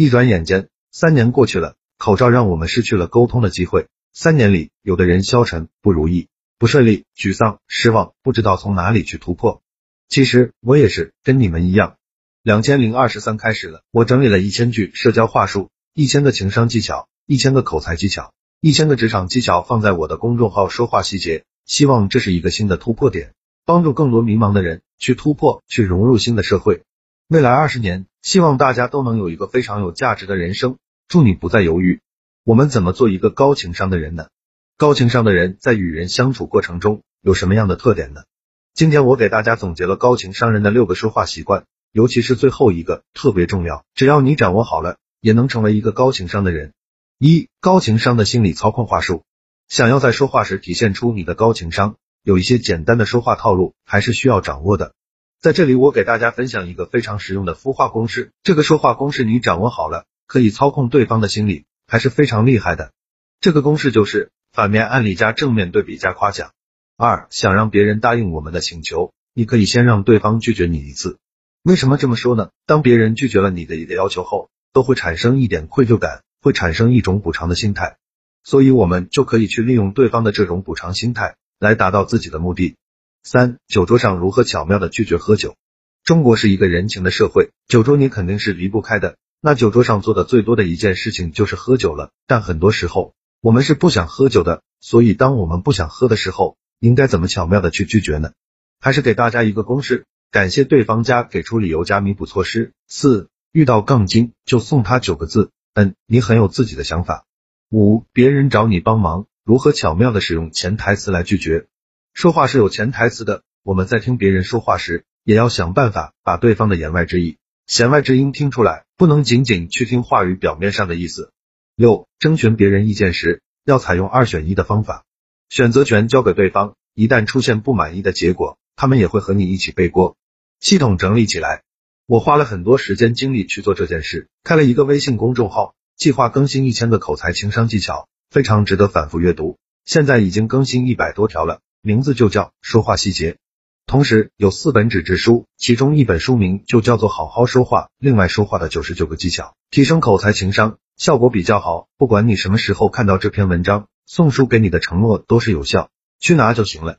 一转眼间，三年过去了，口罩让我们失去了沟通的机会。三年里，有的人消沉、不如意、不顺利、沮丧、失望，不知道从哪里去突破。其实我也是跟你们一样。两千零二十三开始了，我整理了一千句社交话术，一千个情商技巧，一千个口才技巧，一千个职场技巧，放在我的公众号说话细节，希望这是一个新的突破点，帮助更多迷茫的人去突破，去融入新的社会。未来二十年，希望大家都能有一个非常有价值的人生。祝你不再犹豫。我们怎么做一个高情商的人呢？高情商的人在与人相处过程中有什么样的特点呢？今天我给大家总结了高情商人的六个说话习惯，尤其是最后一个特别重要，只要你掌握好了，也能成为一个高情商的人。一、高情商的心理操控话术。想要在说话时体现出你的高情商，有一些简单的说话套路还是需要掌握的。在这里，我给大家分享一个非常实用的孵化公式，这个说话公式你掌握好了，可以操控对方的心理。还是非常厉害的。这个公式就是反面案例加正面对比加夸奖。二，想让别人答应我们的请求，你可以先让对方拒绝你一次。为什么这么说呢？当别人拒绝了你的一个要求后，都会产生一点愧疚感，会产生一种补偿的心态。所以我们就可以去利用对方的这种补偿心态，来达到自己的目的。三，酒桌上如何巧妙的拒绝喝酒？中国是一个人情的社会，酒桌你肯定是离不开的。那酒桌上做的最多的一件事情就是喝酒了，但很多时候我们是不想喝酒的，所以当我们不想喝的时候，应该怎么巧妙的去拒绝呢？还是给大家一个公式：感谢对方家给出理由加弥补措施。四，遇到杠精就送他九个字，嗯，你很有自己的想法。五，别人找你帮忙，如何巧妙的使用潜台词来拒绝？说话是有潜台词的，我们在听别人说话时，也要想办法把对方的言外之意。弦外之音听出来，不能仅仅去听话语表面上的意思。六，征询别人意见时，要采用二选一的方法，选择权交给对方，一旦出现不满意的结果，他们也会和你一起背锅。系统整理起来，我花了很多时间精力去做这件事，开了一个微信公众号，计划更新一千个口才情商技巧，非常值得反复阅读。现在已经更新一百多条了，名字就叫说话细节。同时有四本纸质书，其中一本书名就叫做好好说话，另外说话的九十九个技巧，提升口才情商，效果比较好。不管你什么时候看到这篇文章，送书给你的承诺都是有效，去拿就行了。